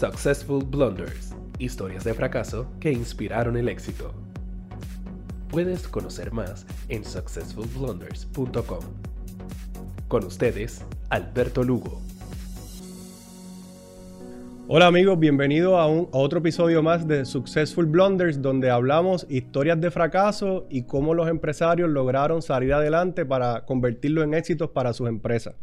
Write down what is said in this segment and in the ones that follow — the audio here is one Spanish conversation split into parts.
Successful Blunders, historias de fracaso que inspiraron el éxito. Puedes conocer más en successfulblunders.com. Con ustedes, Alberto Lugo. Hola amigos, bienvenidos a, a otro episodio más de Successful Blunders, donde hablamos historias de fracaso y cómo los empresarios lograron salir adelante para convertirlo en éxitos para sus empresas.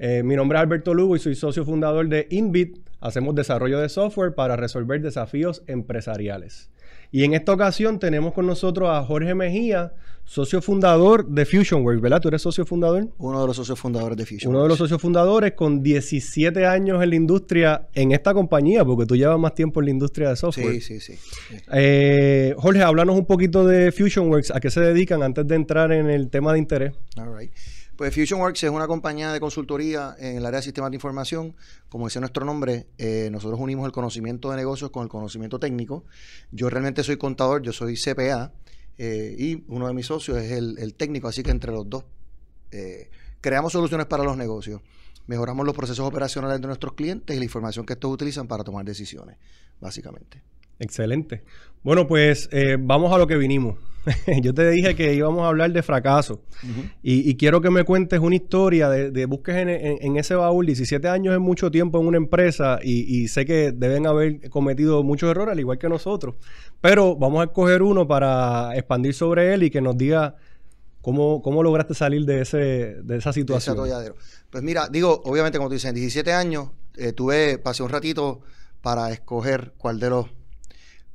Eh, mi nombre es Alberto Lugo y soy socio fundador de Inbit. Hacemos desarrollo de software para resolver desafíos empresariales. Y en esta ocasión tenemos con nosotros a Jorge Mejía, socio fundador de FusionWorks, ¿verdad? ¿Tú eres socio fundador? Uno de los socios fundadores de FusionWorks. Uno de los socios fundadores con 17 años en la industria, en esta compañía, porque tú llevas más tiempo en la industria de software. Sí, sí, sí. Eh, Jorge, háblanos un poquito de FusionWorks, ¿a qué se dedican antes de entrar en el tema de interés? All right. Pues FusionWorks es una compañía de consultoría en el área de sistemas de información. Como dice nuestro nombre, eh, nosotros unimos el conocimiento de negocios con el conocimiento técnico. Yo realmente soy contador, yo soy CPA eh, y uno de mis socios es el, técnico, así que entre los dos eh, creamos soluciones para los negocios. Mejoramos los procesos operacionales de nuestros clientes y la información que estos utilizan para tomar decisiones, básicamente. Excelente. Bueno, pues vamos a lo que vinimos. yo te dije que íbamos a hablar de fracaso. y, quiero que me cuentes una historia de, busques en, ese baúl. 17 años es mucho tiempo en una empresa y, sé que deben haber cometido muchos errores, al igual que nosotros. Pero vamos a escoger uno para expandir sobre él y que nos diga cómo, cómo lograste salir de, ese, de esa situación. pues mira, digo, obviamente, como tú dices, en 17 años eh, tuve, pasé un ratito para escoger cuál de los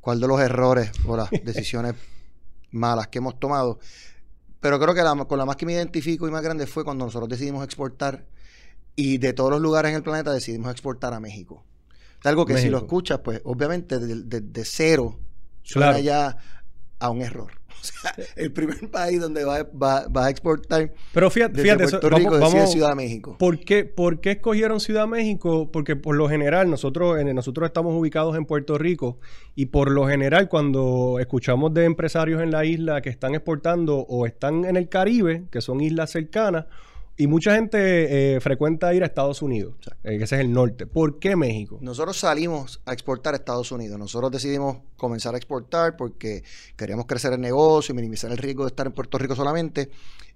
cuál de los errores o las decisiones malas que hemos tomado. Pero creo que con la más que me identifico y más grande fue cuando nosotros decidimos exportar y de todos los lugares en el planeta decidimos exportar a México. algo que si lo escuchas, pues obviamente de, cero suena ya a un error. O sea, el primer país donde va, va, a exportar. Pero fíjate, fíjate Puerto Rico vamos, Ciudad de México. ¿por qué, ¿Por qué escogieron Ciudad de México? Porque por lo general, nosotros, en, nosotros estamos ubicados en Puerto Rico y por lo general, cuando escuchamos de empresarios en la isla que están exportando o están en el Caribe, que son islas cercanas, y mucha gente eh, frecuenta ir a Estados Unidos, eh, que ese es el norte. ¿Por qué México? Nosotros salimos a exportar a Estados Unidos. Nosotros decidimos comenzar a exportar porque queríamos crecer el negocio y minimizar el riesgo de estar en Puerto Rico solamente.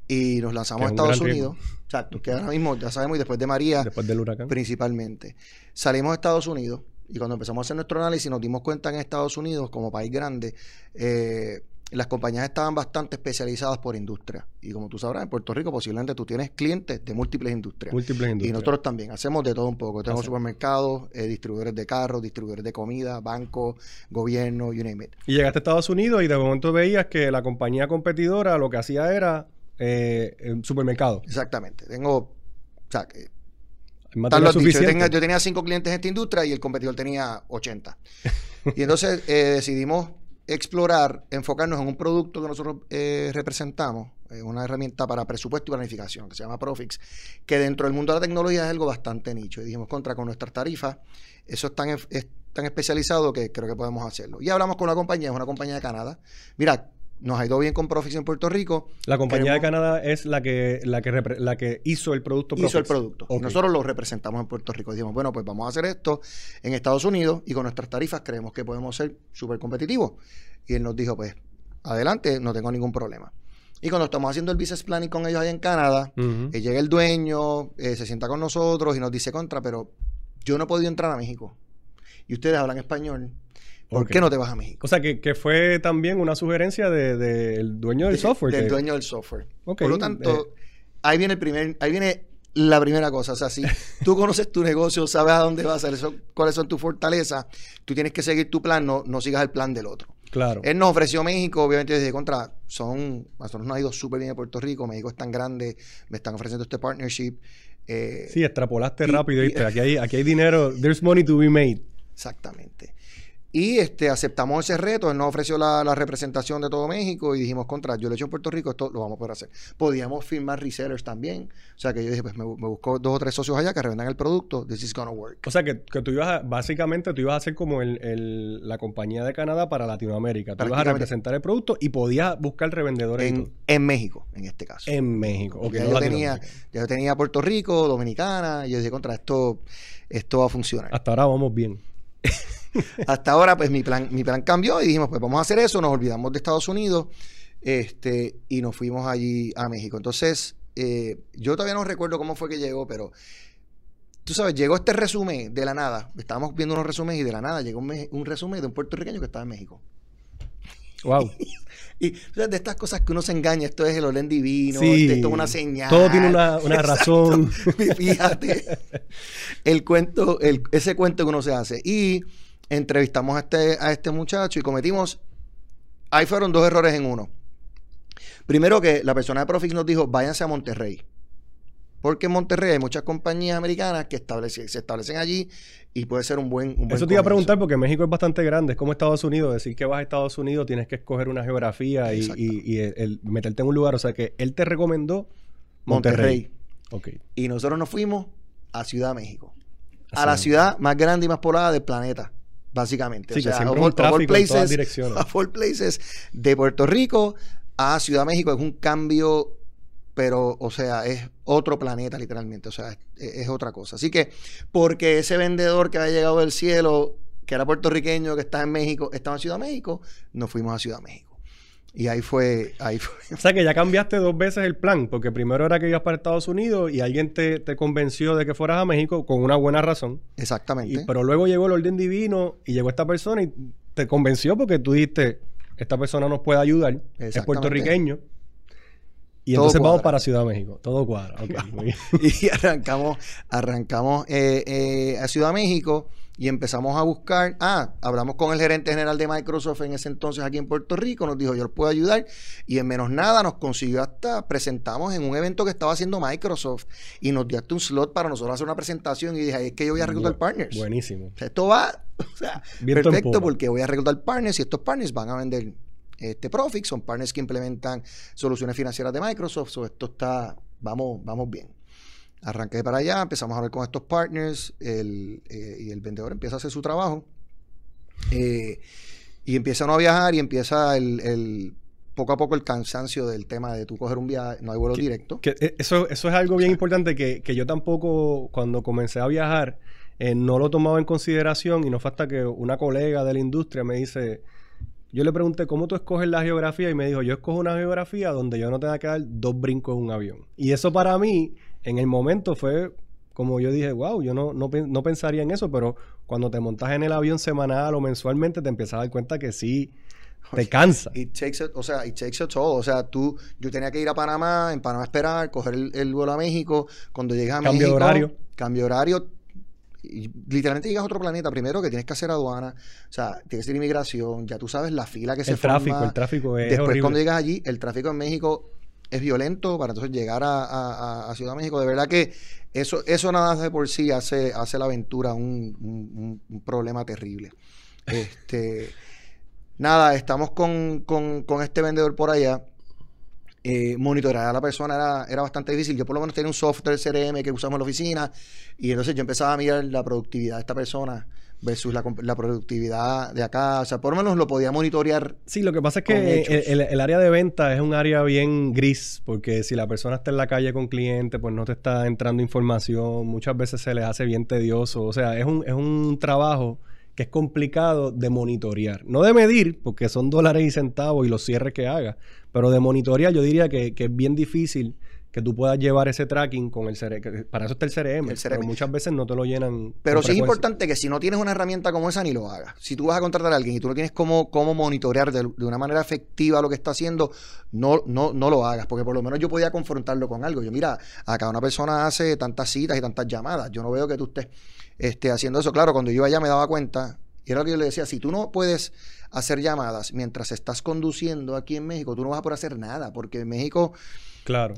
Y nos lanzamos a Estados Unidos. Exacto, que ahora mismo ya sabemos, y después de María, después del huracán. principalmente. Salimos a Estados Unidos y cuando empezamos a hacer nuestro análisis nos dimos cuenta en Estados Unidos, como país grande, eh, las compañías estaban bastante especializadas por industria. Y como tú sabrás, en Puerto Rico posiblemente tú tienes clientes de múltiples industrias. Múltiples industrias. Y nosotros también hacemos de todo un poco. Tenemos supermercados, eh, distribuidores de carros, distribuidores de comida, bancos, gobierno, you name it. Y llegaste a Estados Unidos y de momento veías que la compañía competidora lo que hacía era eh, supermercado. Exactamente. Tengo, o sea, que yo, yo, tenía cinco clientes en esta industria y el competidor tenía 80. y entonces eh, decidimos explorar, enfocarnos en un producto que nosotros eh, representamos, eh, una herramienta para presupuesto y planificación que se llama Profix, que dentro del mundo de la tecnología es algo bastante nicho. Y dijimos, contra, con nuestras tarifas, eso es tan, es tan especializado que creo que podemos hacerlo. Y hablamos con la compañía, es una compañía de Canadá. Mira, nos ha ido bien con Profix en Puerto Rico. La compañía de Canadá es la que, la que, la que hizo el producto Hizo el producto. Nosotros lo representamos en Puerto Rico. Dijimos, bueno, pues vamos a hacer esto en Estados Unidos y con nuestras tarifas creemos que podemos ser súper competitivos. Y él nos dijo, pues, adelante, no tengo ningún problema. Y cuando estamos haciendo el business planning con ellos allá en Canadá, eh, llega el dueño, eh, se sienta con nosotros y nos dice contra, pero yo no he podido entrar a México. Y ustedes hablan español ¿Por qué no te vas a México? O sea, que, fue también una sugerencia del dueño del software. Del dueño del software. Por lo tanto, eh. ahí viene el primer, ahí viene la primera cosa. O sea, si tú conoces tu negocio, sabes a dónde vas, cuáles son tus fortalezas, tú tienes que seguir tu plan, no, no sigas el plan del otro. Claro. Él nos ofreció México, obviamente desde contra, son, nosotros nos ha ido súper bien en Puerto Rico, México es tan grande, me están ofreciendo este partnership. Eh, sí, extrapolaste rápido, ¿viste? Aquí hay, aquí hay dinero, there's money to be made. Exactamente. Y este, aceptamos ese reto, él nos ofreció la, la representación de todo México y dijimos, contra, yo lo he hecho en Puerto Rico, esto lo vamos a poder hacer. Podíamos firmar resellers también, o sea que yo dije, pues me, me busco dos o tres socios allá que revendan el producto, this is gonna work. O sea, que, que tú ibas a, básicamente tú ibas a ser como el, el- la compañía de Canadá para Latinoamérica. Tú ibas a representar el producto y podías buscar revendedores En, en México, en este caso. en México. Ok, ya, yo tenía, ya yo tenía Puerto Rico, Dominicana, y yo dije, contra, esto, esto va a funcionar. Hasta ahora vamos bien. Hasta ahora, pues mi plan, mi plan cambió y dijimos, pues vamos a hacer eso, nos olvidamos de Estados Unidos este, y nos fuimos allí a México. Entonces, eh, yo todavía no recuerdo cómo fue que llegó, pero tú sabes, llegó este resumen de la nada. Estábamos viendo unos resúmenes y de la nada llegó un, un resumen de un puertorriqueño que estaba en México. Wow. Y o sea, de estas cosas que uno se engaña, esto es el olén divino, Sí. este, esto es una señal. Todo tiene una, una razón. Fíjate el cuento, el, ese cuento que uno se hace. Y entrevistamos a este, a este muchacho y cometimos. Ahí fueron dos errores en uno. Primero que la persona de Profix nos dijo, váyanse a Monterrey. Porque en Monterrey hay muchas compañías americanas que establecen, se establecen allí y puede ser un buen, un buen Eso te iba a preguntar porque México es bastante grande, es como Estados Unidos. Decir que vas a Estados Unidos tienes que escoger una geografía y, Exacto. y- y el- el meterte en un lugar. O sea que él te recomendó Monterrey. Y nosotros nos fuimos a Ciudad de México. Así a la ciudad más grande y más poblada del planeta, básicamente. Sí, o que sea, siempre of es un tráfico en todas places, direcciones. all places de Puerto Rico a Ciudad de México es un cambio, pero, o sea, es otro planeta literalmente, o sea, es, es otra cosa. Así que, porque ese vendedor que había llegado del cielo, que era puertorriqueño, que está en México, estaba en Ciudad de México, nos fuimos a Ciudad de México. Y ahí fue, ahí fue. O sea que ya cambiaste dos veces el plan, porque primero era que ibas para Estados Unidos y alguien te, te convenció de que fueras a México con una buena razón. Exactamente. Y- pero luego llegó el orden divino y llegó esta persona y te convenció porque tú dijiste, esta persona nos puede ayudar, es puertorriqueño. Y Todo entonces vamos para Ciudad de México. Todo cuadra. ok, muy bien. y arrancamos, arrancamos eh, eh, a Ciudad de México y empezamos a buscar. Ah, hablamos con el gerente general de Microsoft en ese entonces aquí en Puerto Rico. Nos dijo, yo les puedo ayudar. Y en menos nada nos consiguió hasta, presentamos en un evento que estaba haciendo Microsoft y nos dio hasta un slot para nosotros hacer una presentación. Y dije, "Ay, es que yo voy a reclutar Bu- partners. Buenísimo. Esto va, o sea, perfecto porque voy a reclutar partners y estos partners van a vender este Profix, son partners que implementan soluciones financieras de Microsoft, so esto está, vamos, vamos bien. Arranqué para allá, empezamos a hablar con estos partners el, eh, y el vendedor empieza a hacer su trabajo eh, y empieza uno a viajar y empieza el, el- poco a poco el cansancio del tema de tú coger un viaje, no hay vuelo directo. Que, eh, eso, eso es algo bien importante que, que yo tampoco, cuando comencé a viajar, eh, no lo tomaba en consideración y no fue hasta que una colega de la industria me dice, yo le pregunté, ¿cómo tú escoges la geografía? Y me dijo, yo escojo una geografía donde yo no tenga que dar dos brincos en un avión. Y eso para mí, en el momento fue como yo dije, wow, yo no, no, no pensaría en eso, pero cuando te montas en el avión semanal o mensualmente, te empiezas a dar cuenta que sí, te cansa. It takes it, o sea, it takes it all. O sea, tú, yo tenía que ir a Panamá, en Panamá esperar, coger el, el vuelo a México. Cuando llegues a Cambio de México, horario. Cambio de horario. Y literalmente llegas a otro planeta. Primero que tienes que hacer aduana, o sea, tienes que hacer inmigración. Ya tú sabes la fila que se El tráfico, forma. el tráfico es Después, horrible. cuando llegas allí, el tráfico en México es violento para entonces llegar a, a- Ciudad de México. De verdad que eso, eso nada de por sí hace, hace la aventura un, un- un- un problema terrible. Este, nada, estamos con, con- con este vendedor por allá. Eh, monitorear a la persona era, era bastante difícil. Yo por lo menos tenía un software CRM que usamos en la oficina y entonces yo empezaba a mirar la productividad de esta persona versus la, la productividad de acá. O sea, por lo menos lo podía monitorear Sí, lo que pasa es que el, el- el área de venta es un área bien gris, porque si la persona está en la calle con clientes, pues no te está entrando información, muchas veces se les hace bien tedioso, o sea, es un, es un trabajo que es complicado de monitorear, no de medir, porque son dólares y centavos y los cierres que haga, pero de monitorear yo diría que, que es bien difícil que tú puedas llevar ese tracking con el CRM, para eso está el CRM, El pero muchas veces no te lo llenan. Pero sí es importante que si no tienes una herramienta como esa, ni lo hagas. Si tú vas a contratar a alguien y tú no tienes cómo, cómo monitorear de, de una manera efectiva lo que está haciendo, no, no, no lo hagas. Porque por lo menos yo podía confrontarlo con algo. Yo, mira, acá una persona hace tantas citas y tantas llamadas. Yo no veo que tú estés este, haciendo eso. Claro, cuando yo iba allá me daba cuenta. Y era lo que yo le decía, si tú no puedes hacer llamadas mientras estás conduciendo aquí en México, tú no vas a poder hacer nada. Porque en México Claro.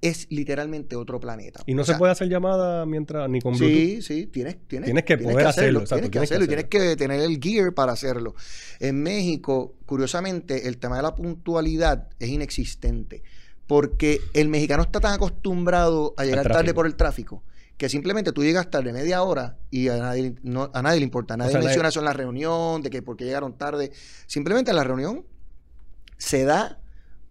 es literalmente otro planeta. Y no O se sea, puede hacer llamada mientras ni con Bluetooth. Sí, sí, tienes, tienes, Tienes que poder hacerlo, exacto, tienes que que hacerlo y tienes que tener el gear para hacerlo. En México, curiosamente, el tema de la puntualidad es inexistente porque el mexicano está tan acostumbrado a llegar tarde por el tráfico que simplemente tú llegas tarde media hora y a nadie, no- a nadie le importa. Nadie sea, menciona eso en la reunión, de que por qué llegaron tarde. Simplemente la reunión se da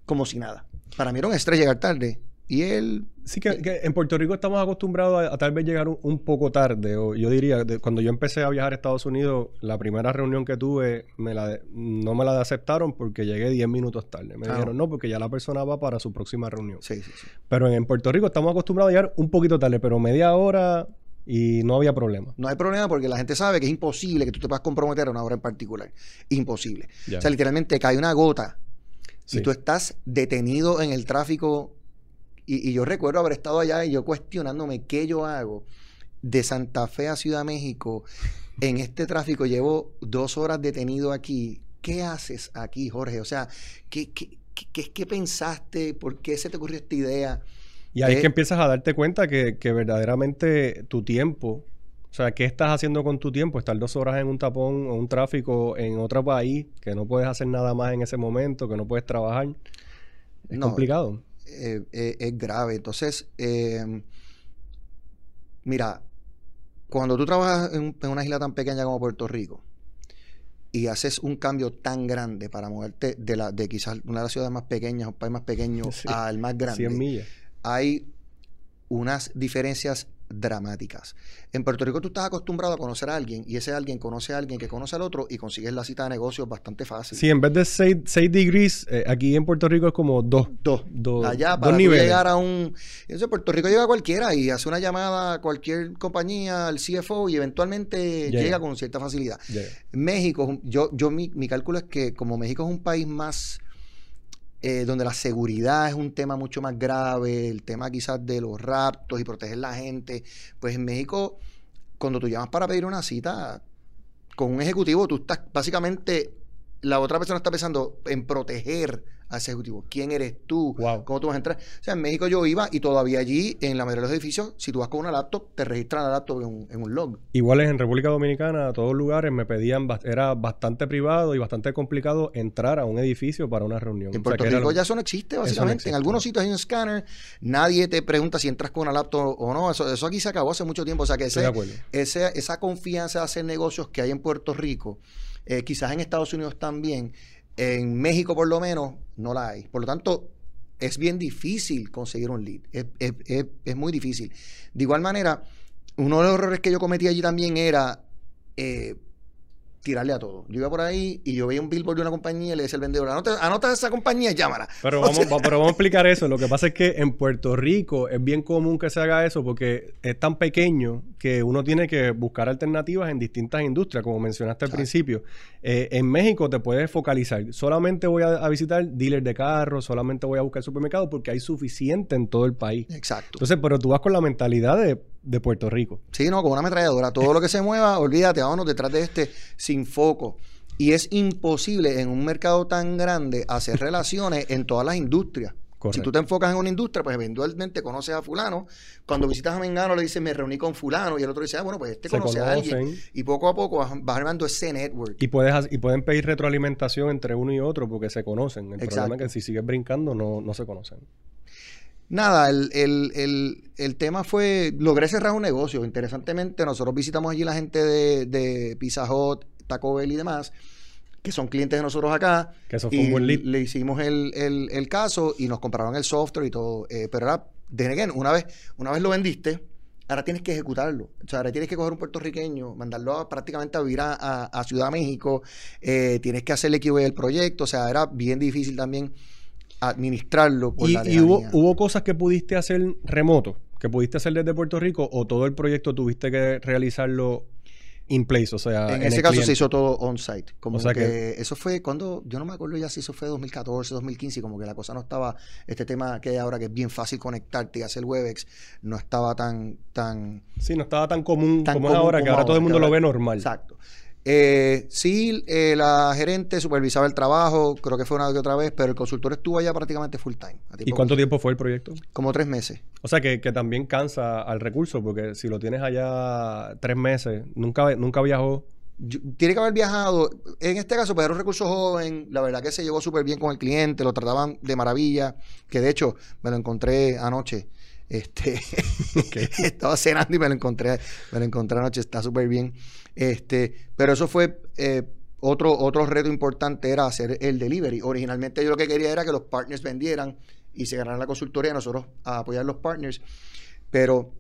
como si nada. Para mí era un estrés llegar tarde. Y él Sí, que, que en Puerto Rico estamos acostumbrados a, a tal vez llegar un, un poco tarde. O yo diría, de- cuando yo empecé a viajar a Estados Unidos, la primera reunión que tuve me la de- no me la aceptaron porque llegué 10 minutos tarde. Me Ah. dijeron, no, porque ya la persona va para su próxima reunión. Sí, sí, sí. Pero en, en Puerto Rico estamos acostumbrados a llegar un poquito tarde, pero media hora y no había problema. No hay problema porque la gente sabe que es imposible que tú te puedas comprometer a una hora en particular. Imposible. Ya. O sea, literalmente cae una gota Sí. y tú estás detenido en el tráfico. Y, y yo recuerdo haber estado allá y yo cuestionándome qué yo hago de Santa Fe a Ciudad México en este tráfico. Llevo dos horas detenido aquí. ¿Qué haces aquí, Jorge? O sea, ¿qué, qué, qué, qué pensaste? ¿Por qué se te ocurrió esta idea? Y ahí es Eh, que empiezas a darte cuenta que, que verdaderamente tu tiempo, o sea, ¿qué estás haciendo con tu tiempo? Estar dos horas en un tapón o un tráfico en otro país, que no puedes hacer nada más en ese momento, que no puedes trabajar. Es No, complicado. Eh, eh, es grave. Entonces, eh, mira, cuando tú trabajas en, un- en una isla tan pequeña como Puerto Rico y haces un cambio tan grande para moverte de, la, de quizás una de las ciudades más pequeñas, un país más pequeño, Sí. al más grande, 100 millas. hay unas diferencias dramáticas. En Puerto Rico tú estás acostumbrado a conocer a alguien y ese alguien conoce a alguien que conoce al otro y consigues la cita de negocios bastante fácil. Sí, en vez de 6 degrees, eh, aquí en Puerto Rico es como 2. Dos. Dos, Allá dos para niveles. llegar a un... Entonces Puerto Rico llega cualquiera y hace una llamada a cualquier compañía, al CFO y eventualmente Llega. llega, con cierta facilidad. México, yo, yo mi, mi cálculo es que como México es un país más... eh, donde la seguridad es un tema mucho más grave, el tema quizás de los raptos y proteger la gente, pues en México, cuando tú llamas para pedir una cita con un ejecutivo, tú estás básicamente, la otra persona está pensando en proteger a ese ejecutivo. ¿Quién eres tú? Wow. ¿Cómo tú vas a entrar? O sea, en México yo iba y todavía allí, en la mayoría de los edificios, si tú vas con una laptop, te registran la laptop en un, en un log. Iguales en República Dominicana, a todos lugares me pedían, era bastante privado y bastante complicado entrar a un edificio para una reunión. En O sea, Puerto Rico lo- ya eso no existe, no básicamente. existe, en algunos no. sitios hay un escáner, nadie te pregunta si entras con una laptop o no. Eso, eso aquí se acabó hace mucho tiempo. O sea, que ese, ese- esa confianza de hacer negocios que hay en Puerto Rico, eh, quizás en Estados Unidos también, en México por lo menos, no la hay. Por lo tanto, es bien difícil conseguir un lead. Es, es- es- es muy difícil. De igual manera, uno de los errores que yo cometí allí también era eh, tirarle a todo. Yo iba por ahí y yo veía un billboard de una compañía y le decía al vendedor, anota, anota esa compañía y llámala. Pero O vamos, sea, pero vamos a explicar eso. Lo que pasa es que en Puerto Rico es bien común que se haga eso porque es tan pequeño que uno tiene que buscar alternativas en distintas industrias, como mencionaste al principio. Eh, en México te puedes focalizar. Solamente voy a, a visitar dealers de carros, solamente voy a buscar supermercados porque hay suficiente en todo el país. Exacto. Entonces, pero tú vas con la mentalidad de, de Puerto Rico. Sí, no, con una ametralladora. Todo lo que se mueva, olvídate, vámonos detrás de este sin foco. Y es imposible en un mercado tan grande hacer relaciones en todas las industrias. Correcto. Si tú te enfocas en una industria, pues eventualmente conoces a fulano. Cuando visitas a Mengano le dices, me reuní con fulano. Y el otro dice, ah, bueno, pues este Se conoce a alguien. Y poco a poco vas, vas armando ese network. Y, puedes, y pueden pedir retroalimentación entre uno y otro porque se conocen. El problema es que si sigues brincando no, no se conocen. Nada, el, el- el- el tema fue, logré cerrar un negocio. Interesantemente, nosotros visitamos allí la gente de, de Pizza Hut, Taco Bell y demás, que son clientes de nosotros acá. Que eso fue y un buen lead. le hicimos el, el- el caso y nos compraron el software y todo. Eh, pero era, then again, una vez, una vez lo vendiste, ahora tienes que ejecutarlo. O sea, ahora tienes que coger un puertorriqueño, mandarlo a- prácticamente a vivir a, a- a Ciudad México, eh, tienes que hacerle QA del proyecto. O sea, era bien difícil también administrarlo por ¿Y, la y hubo, hubo cosas que pudiste hacer remoto? ¿Que pudiste hacer desde Puerto Rico? ¿O todo el proyecto tuviste que realizarlo in place? O sea, En ese caso cliente? se hizo todo on-site. Como O sea que, que- eso fue cuando, yo no me acuerdo ya si eso fue 2014, 2015, y como que la cosa no estaba, este tema que hay ahora que es bien fácil conectarte y hacer Webex, no estaba tan, tan, Sí, no estaba tan común tan como es ahora, que ahora todo el mundo lo ve normal. Exacto. Eh, sí, eh, la gerente supervisaba el trabajo, creo que fue una que otra vez, pero el consultor estuvo allá prácticamente full time. ¿Y cuánto tiempo fue el proyecto? Como tres meses. O sea, que, que también cansa al recurso, porque si lo tienes allá tres meses, nunca, nunca viajó. Yo- tiene que haber viajado. En este caso, pues era un recurso joven. La verdad que se llevó súper bien con el cliente, lo trataban de maravilla. Que de hecho, me lo encontré anoche. Este estaba cenando y me lo encontré, me lo encontré anoche, está súper bien. Este, pero eso fue eh, otro, otro reto importante era hacer el delivery. Originalmente yo lo que quería era que los partners vendieran y se ganaran la consultoría, nosotros a apoyar a los partners. Pero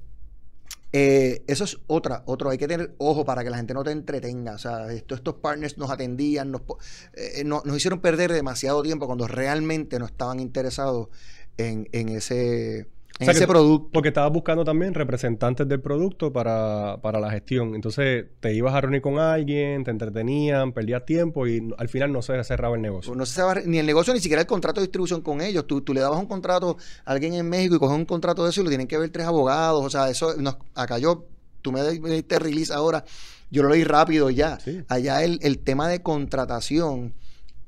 eh, eso es otra, otro, hay que tener ojo para que la gente no te entretenga. O sea, esto- estos partners nos atendían, nos, eh, no- nos hicieron perder demasiado tiempo cuando realmente no estaban interesados en, en ese, O sea, que ese producto. Porque estabas buscando también representantes del producto para, para la gestión. Entonces te ibas a reunir con alguien, te entretenían, perdías tiempo y al final no se cerraba el negocio. No se sabe ni el negocio, ni siquiera el contrato de distribución con ellos. Tú, tú le dabas un contrato a alguien en México y coges un contrato de eso y lo tienen que ver tres abogados. O sea, eso nos, acá yo, tú me di- me diste release ahora, yo lo leí rápido ya. Sí. Allá el, el tema de contratación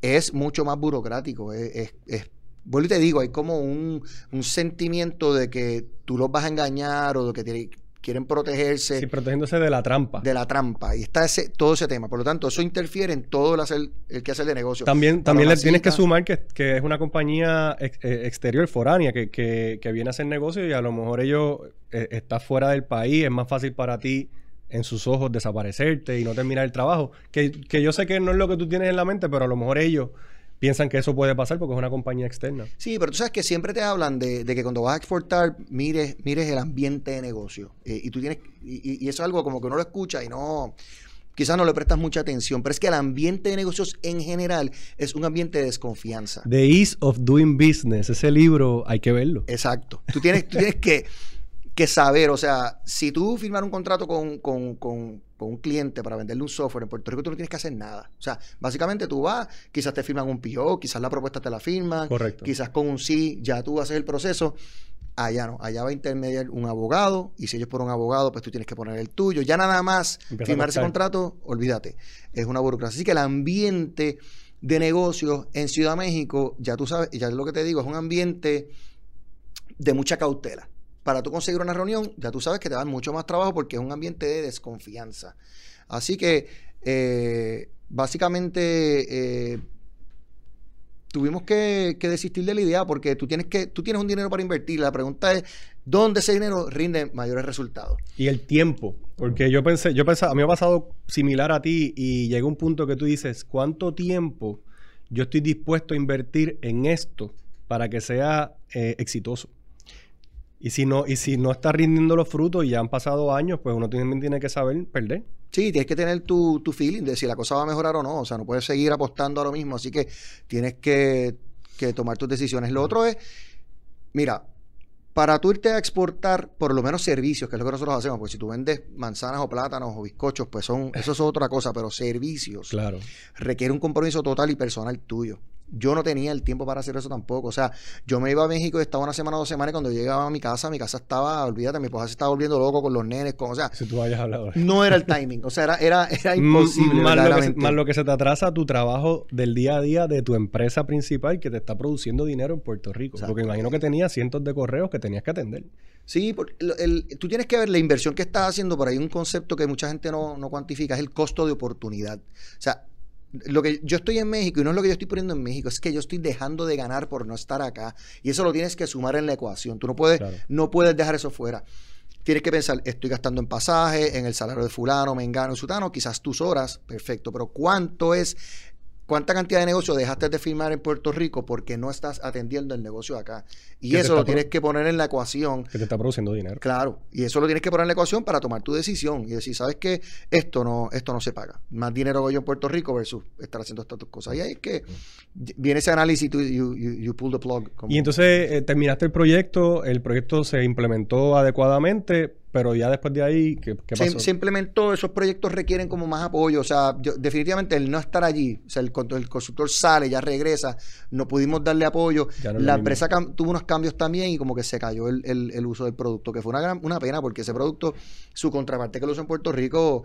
es mucho más burocrático. Es, es- es- vuelvo y te digo, hay como un, un sentimiento de que tú los vas a engañar o de que quieren protegerse Sí, protegiéndose de la trampa. de la trampa. Y está ese, todo ese tema. Por lo tanto, eso interfiere en todo el, hacer, el que hacer de negocio. También, también le tienes que sumar que, que es una compañía ex- eh, exterior, foránea, que, que- que viene a hacer negocio y a lo mejor ellos eh, estás fuera del país, es más fácil para ti en sus ojos desaparecerte y no terminar el trabajo. Que, que yo sé que no es lo que tú tienes en la mente, pero a lo mejor ellos piensan que eso puede pasar porque es una compañía externa. Sí, pero tú sabes que siempre te hablan de, de que cuando vas a exportar, mires, mires el ambiente de negocio. Eh, y tú tienes, y, y- y eso es algo como que uno lo escucha y no, quizás no le prestas mucha atención, pero es que el ambiente de negocios en general es un ambiente de desconfianza. The Ease of Doing Business, ese libro hay que verlo. Exacto. Tú tienes, tú tienes que, que saber, o sea, si tú firmar un contrato con, con- con- con un cliente para venderle un software en Puerto Rico, tú no tienes que hacer nada. O sea, básicamente tú vas, quizás te firman un PO, quizás la propuesta te la firman, Correcto. quizás con un sí ya tú haces el proceso. Allá no, allá va a intermediar un abogado y si ellos por un abogado, pues tú tienes que poner el tuyo. Ya nada más Empieza firmar ese contrato, olvídate, es una burocracia. Así que el ambiente de negocios en Ciudad México, ya tú sabes, ya es lo que te digo, es un ambiente de mucha cautela. Para tú conseguir una reunión, ya tú sabes que te dan mucho más trabajo porque es un ambiente de desconfianza. Así que, eh, básicamente, eh, tuvimos que, que desistir de la idea porque tú tienes, que, tú tienes un dinero para invertir. La pregunta es, ¿dónde ese dinero rinde mayores resultados? Y el tiempo, porque yo pensé, yo pensaba, a mí me ha pasado similar a ti y llega un punto que tú dices, ¿cuánto tiempo yo estoy dispuesto a invertir en esto para que sea eh, exitoso? Y si no, y si no está rindiendo los frutos y ya han pasado años, pues uno también tiene que saber perder. Sí, tienes que tener tu, tu feeling de si la cosa va a mejorar o no. O sea, no puedes seguir apostando a lo mismo. Así que tienes que, que tomar tus decisiones. Lo otro es, mira, para tú irte a exportar por lo menos servicios, que es lo que nosotros hacemos, porque si tú vendes manzanas o plátanos o bizcochos, pues son, eso es otra cosa, pero servicios Claro. requiere un compromiso total y personal tuyo. Yo no tenía el tiempo para hacer eso tampoco. O sea, yo me iba a México y estaba una semana o dos semanas y cuando llegaba a mi casa, mi casa estaba, olvídate, mi esposa se estaba volviendo loco con los nenes, con, o sea, Si tú hayas hablado. no era el timing. O sea, era, era, era M- imposible. más, lo que, se- verdaderamente. más lo que se te atrasa tu trabajo del día a día de tu empresa principal que te está produciendo dinero en Puerto Rico. Exacto. Porque imagino que tenías cientos de correos que tenías que atender. Sí, por- lo- el- tú tienes que ver la inversión que estás haciendo, por ahí un concepto que mucha gente no, no cuantifica, es el costo de oportunidad. O sea, lo que yo estoy en México y no es lo que yo estoy poniendo en México, es que yo estoy dejando de ganar por no estar acá. Y eso lo tienes que sumar en la ecuación. Tú no puedes, Claro. no puedes dejar eso fuera. Tienes que pensar, estoy gastando en pasaje, en el salario de fulano, mengano, sutano, quizás tus horas, perfecto, pero ¿cuánto es, cuánta cantidad de negocio dejaste de firmar en Puerto Rico porque no estás atendiendo el negocio acá? Y eso lo tienes que poner en la ecuación Que te está produciendo dinero. Claro, y eso lo tienes que poner en la ecuación para tomar tu decisión y decir, ¿sabes qué? Esto no, esto no se paga. Más dinero hago yo en Puerto Rico versus estar haciendo estas dos cosas. Y ahí es que viene ese análisis y tú you, you- you pull the plug. como- Y entonces eh, terminaste el proyecto, el proyecto se implementó adecuadamente, pero ya después de ahí, ¿qué, qué pasó? se implementó, esos proyectos requieren como más apoyo. O sea, yo- definitivamente el no estar allí, o sea, el, cuando el consultor sale, ya regresa, no pudimos darle apoyo. No la empresa tuvo unos cambios también y como que se cayó el, el- el uso del producto, que fue una, gran- una pena porque ese producto, su contraparte que lo usa en Puerto Rico,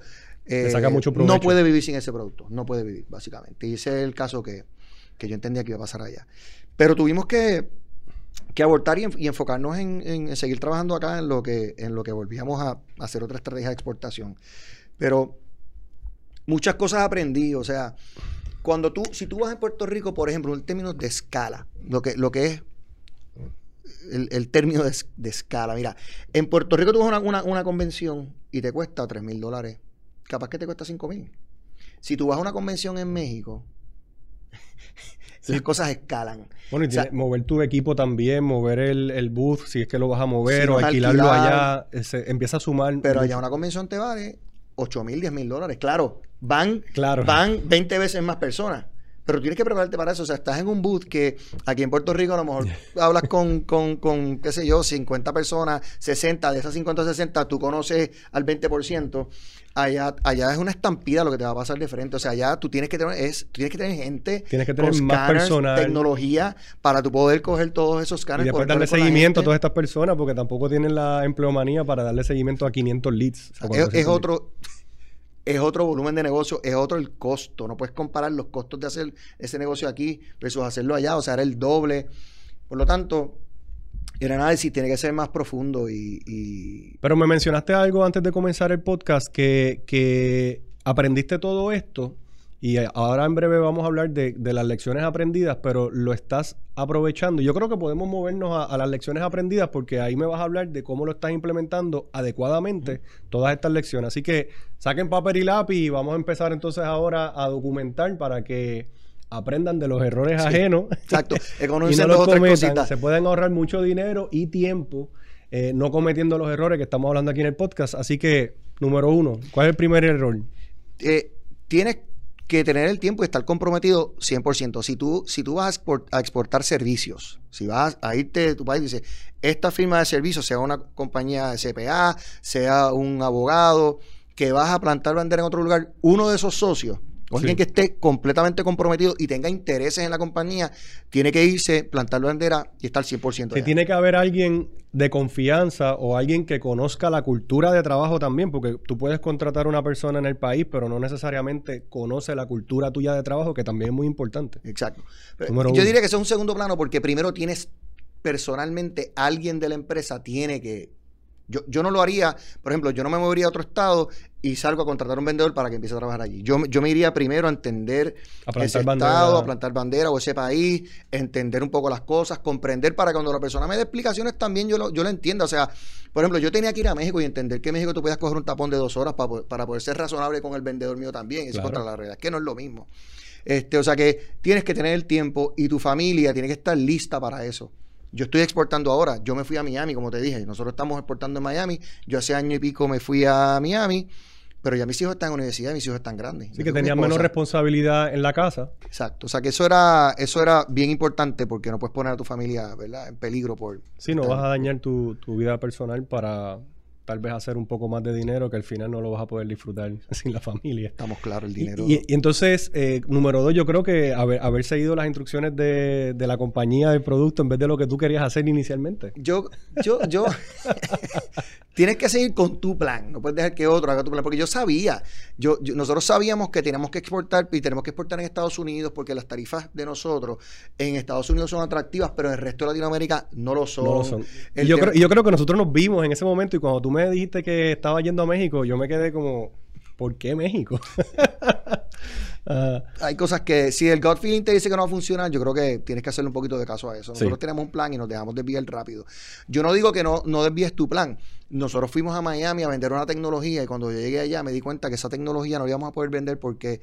saca eh, mucho no puede vivir sin ese producto. No puede vivir, básicamente. Y ese es el caso que, que yo entendía que iba a pasar allá. Pero tuvimos que, que abortar y, en- y enfocarnos en, seguir trabajando acá en lo que, en lo que volvíamos a, hacer otra estrategia de exportación. Pero muchas cosas aprendí. O sea, cuando tú, si tú vas en Puerto Rico, por ejemplo, en términos de escala, lo que, lo que es el, término de escala. Mira, en Puerto Rico tú vas a una, una- una convención y te cuesta 3 mil dólares. Capaz que te cuesta 5 mil. Si tú vas a una convención en México, las cosas escalan. Bueno, y O sea, tiene- mover tu equipo también, mover el, el booth, si es que lo vas a mover, o alquilarlo alquilar. allá, se empieza a sumar. Pero allá una convención te vale 8 mil, 10 mil dólares. Claro, van, Claro. van 20 veces más personas. Pero tienes que prepararte para eso. O sea, estás en un booth que aquí en Puerto Rico a lo mejor hablas con, con, con, qué sé yo, 50 personas, 60, de esas 50 o 60 tú conoces al 20%. Allá, allá es una estampida lo que te va a pasar de frente. O sea, allá tú tienes que tener, es, tienes que tener gente Tienes que tener con más scanners, personal. tecnología para tu poder coger todos esos Y scanners. después conectarlos darle seguimiento a todas estas personas, porque tampoco tienen la empleomanía para darle seguimiento a 500 leads. o Es, 400 es leads. Es otro volumen de negocio, es otro el costo. No puedes comparar los costos de hacer ese negocio aquí versus hacerlo allá, o sea, era el doble. Por lo tanto, el análisis tiene que ser más profundo y, y- Pero me mencionaste algo antes de comenzar el podcast que, que aprendiste todo esto y ahora en breve vamos a hablar de, de las lecciones aprendidas, pero lo estás aprovechando. Yo creo que podemos movernos a, a las lecciones aprendidas porque ahí me vas a hablar de cómo lo estás implementando adecuadamente todas estas lecciones. Así que saquen papel y lápiz y vamos a empezar entonces ahora a documentar para que aprendan de los errores Sí. ajenos. exacto, y economicen no dos los cometan. cositas. Se pueden ahorrar mucho dinero y tiempo eh, no cometiendo los errores que estamos hablando aquí en el podcast. Así que, número uno, ¿cuál es el primer error? eh, tienes que tener el tiempo y estar comprometido 100%. Si tú, si tú vas a, export- a exportar servicios, si vas a irte de tu país y dices, esta firma de servicios, sea una compañía de CPA, sea un abogado, que vas a plantar bandera en otro lugar, uno de esos socios, o Sí. alguien que esté completamente comprometido y tenga intereses en la compañía, tiene que irse, plantar la bandera y estar 100% Que allá. tiene que haber alguien de confianza o alguien que conozca la cultura de trabajo también, porque tú puedes contratar a una persona en el país, pero no necesariamente conoce la cultura tuya de trabajo, que también es muy importante. Exacto. Número yo uno. diría que eso es un segundo plano porque primero tienes personalmente alguien de la empresa tiene que yo, yo no lo haría, por ejemplo, yo no me movería a otro estado y salgo a contratar a un vendedor para que empiece a trabajar allí. Yo, me- yo me iría primero a entender A ese bandera. estado, a plantar bandera o ese país, entender un poco las cosas, comprender para que cuando la persona me dé explicaciones también yo lo, yo lo entienda. O sea, por ejemplo, yo tenía que ir a México y entender que en México tú podías coger un tapón de dos horas para, poder- para poder ser razonable con el vendedor mío también. Claro. es contra la realidad, que no es lo mismo. Este, o sea que tienes que tener el tiempo y tu familia tiene que estar lista para eso. Yo estoy exportando ahora. Yo me fui a Miami, como te dije. Nosotros estamos exportando en Miami. Yo hace año y pico me fui a Miami, pero ya mis hijos están en universidad y mis hijos están grandes. Así que tenían menos responsabilidad en la casa. Exacto. O sea que eso era, eso era bien importante porque no puedes poner a tu familia, ¿verdad? En peligro por. Sí, no vas a dañar tu, tu vida personal para tal vez hacer un poco más de dinero que al final no lo vas a poder disfrutar sin la familia. Estamos claros, el Y, dinero. y- y entonces, eh, número dos, yo creo que haber, haber seguido las instrucciones de, de la compañía del producto en vez de lo que tú querías hacer inicialmente. Yo, yo, yo. tienes que seguir con tu plan. No puedes dejar que otro haga tu plan. Porque yo sabía. Yo, yo- nosotros sabíamos que teníamos que exportar y tenemos que exportar en Estados Unidos porque las tarifas de nosotros en Estados Unidos son atractivas, pero en el resto de Latinoamérica no lo son. No lo son. Y yo, creo, y yo creo que nosotros nos vimos en ese momento y cuando tú me dijiste que estaba yendo a México, yo me quedé como, ¿por qué México? Hay cosas que, si el gut feeling te dice que no va a funcionar, yo creo que tienes que hacerle un poquito de caso a eso. Nosotros Sí. tenemos un plan y nos dejamos desviar rápido. Yo no digo que no, no desvíes tu plan. Nosotros fuimos a Miami a vender una tecnología y cuando yo llegué allá me di cuenta que esa tecnología no la íbamos a poder vender porque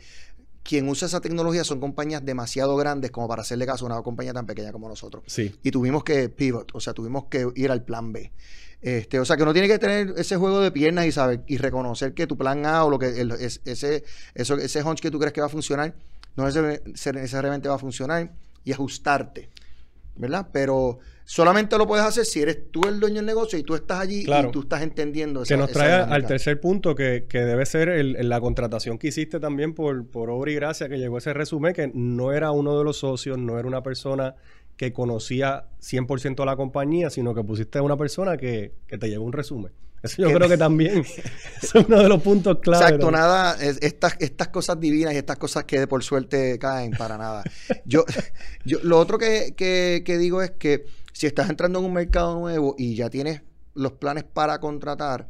quien usa esa tecnología son compañías demasiado grandes como para hacerle caso a una compañía tan pequeña como nosotros. sí. Y tuvimos que pivot, o sea, tuvimos que ir al plan B. Este, o sea, que no tiene que tener ese juego de piernas y saber y reconocer que tu plan A o lo que el- es- ese eso, ese hunch que tú crees que va a funcionar no necesar- necesariamente va a funcionar y ajustarte, ¿verdad? Pero solamente lo puedes hacer si eres tú el dueño del negocio y tú estás allí Claro. y tú estás entendiendo Que esa- nos esa trae al tercer punto, que, que debe ser el- el- la contratación que hiciste también por, por obra y gracia, que llegó ese resumen, que no era uno de los socios, no era una persona que conocía 100% la compañía, sino que pusiste a una persona que, que te llevó un resumen. Eso yo Que- creo que también es uno de los puntos clave. Exacto, ¿no? nada, es- estas, estas cosas divinas y estas cosas que de por suerte caen para nada. Yo, yo lo otro que, que- que digo es que si estás entrando en un mercado nuevo y ya tienes los planes para contratar,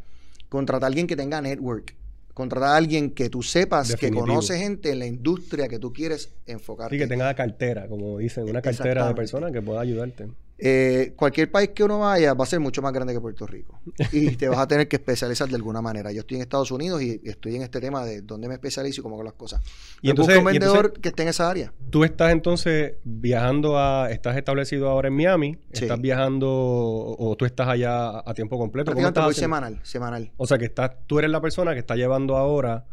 contrata a alguien que tenga network. Contrata a alguien que tú sepas Definitivo. que conoce gente en la industria que tú quieres enfocarte. Sí, que tenga cartera, como dicen, una cartera de personas que pueda ayudarte. Eh, cualquier país que uno vaya va a ser mucho más grande que Puerto Rico. Y te vas a tener que especializar de alguna manera. Yo estoy en Estados Unidos y estoy en este tema de dónde me especializo y cómo hago las cosas. Y entonces- busca un vendedor entonces- que esté en esa área. Tú estás entonces viajando a, estás establecido ahora en Miami, Sí. estás viajando o, o tú estás allá a tiempo completo. ¿Cómo estás voy semanal, semanal. O sea que estás, tú eres la persona que está llevando ahora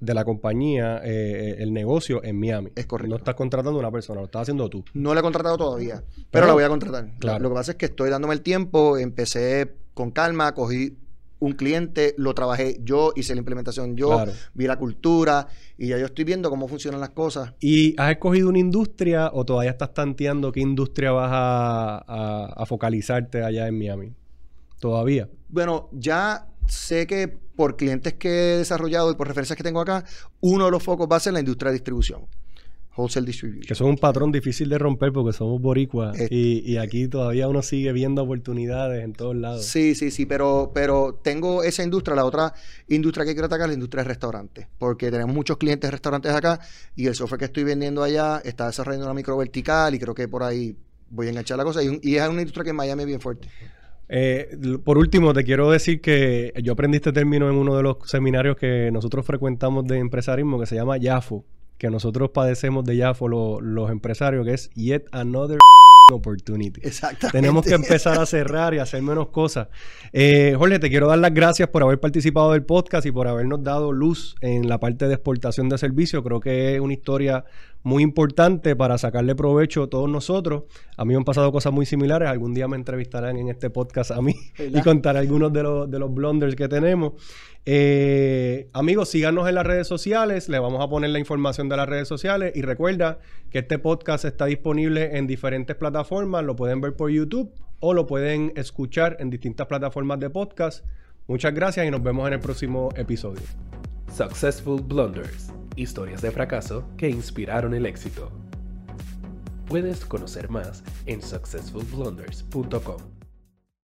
de la compañía eh, el negocio en Miami. Es correcto. No estás contratando a una persona, lo estás haciendo tú. No la he contratado todavía, pero, Pero- la voy a contratar. Claro. Lo que pasa es que estoy dándome el tiempo, empecé con calma, cogí un cliente, lo trabajé yo, hice la implementación yo, Claro. vi la cultura y ya yo estoy viendo cómo funcionan las cosas. ¿Y has escogido una industria o todavía estás tanteando qué industria vas a, a- a focalizarte allá en Miami? Todavía. Bueno, ya sé que por clientes que he desarrollado y por referencias que tengo acá, uno de los focos va a ser la industria de distribución. Wholesale distribution. Que es un patrón difícil de romper porque somos boricuas Eh. y, y aquí todavía uno sigue viendo oportunidades en todos lados. Sí, sí, sí, pero, pero tengo esa industria. La otra industria que quiero atacar es la industria de restaurantes, porque tenemos muchos clientes de restaurantes acá y el software que estoy vendiendo allá está desarrollando una micro vertical y creo que por ahí voy a enganchar la cosa. Y, un- y es una industria que en Miami es bien fuerte. Eh, por último, te quiero decir que yo aprendí este término en uno de los seminarios que nosotros frecuentamos de empresarismo que se llama YAFO, que nosotros padecemos de YAFO lo- los empresarios, que es Yet Another Opportunity. Exactamente. Tenemos que empezar a cerrar y hacer menos cosas. Eh, Jorge, te quiero dar las gracias por haber participado del podcast y por habernos dado luz en la parte de exportación de servicios. Creo que es una historia muy importante para sacarle provecho a todos nosotros. A mí me han pasado cosas muy similares. Algún día me entrevistarán en este podcast a mí y ¿Verdad? contar algunos de los, de los blunders que tenemos. Eh, amigos, síganos en las redes sociales. Le vamos a poner la información de las redes sociales. Y recuerda que este podcast está disponible en diferentes plataformas. Lo pueden ver por YouTube o lo pueden escuchar en distintas plataformas de podcast. Muchas gracias y nos vemos en el próximo episodio. Successful Blunders. Historias de fracaso que inspiraron el éxito. Puedes conocer más en successfulblunders.com.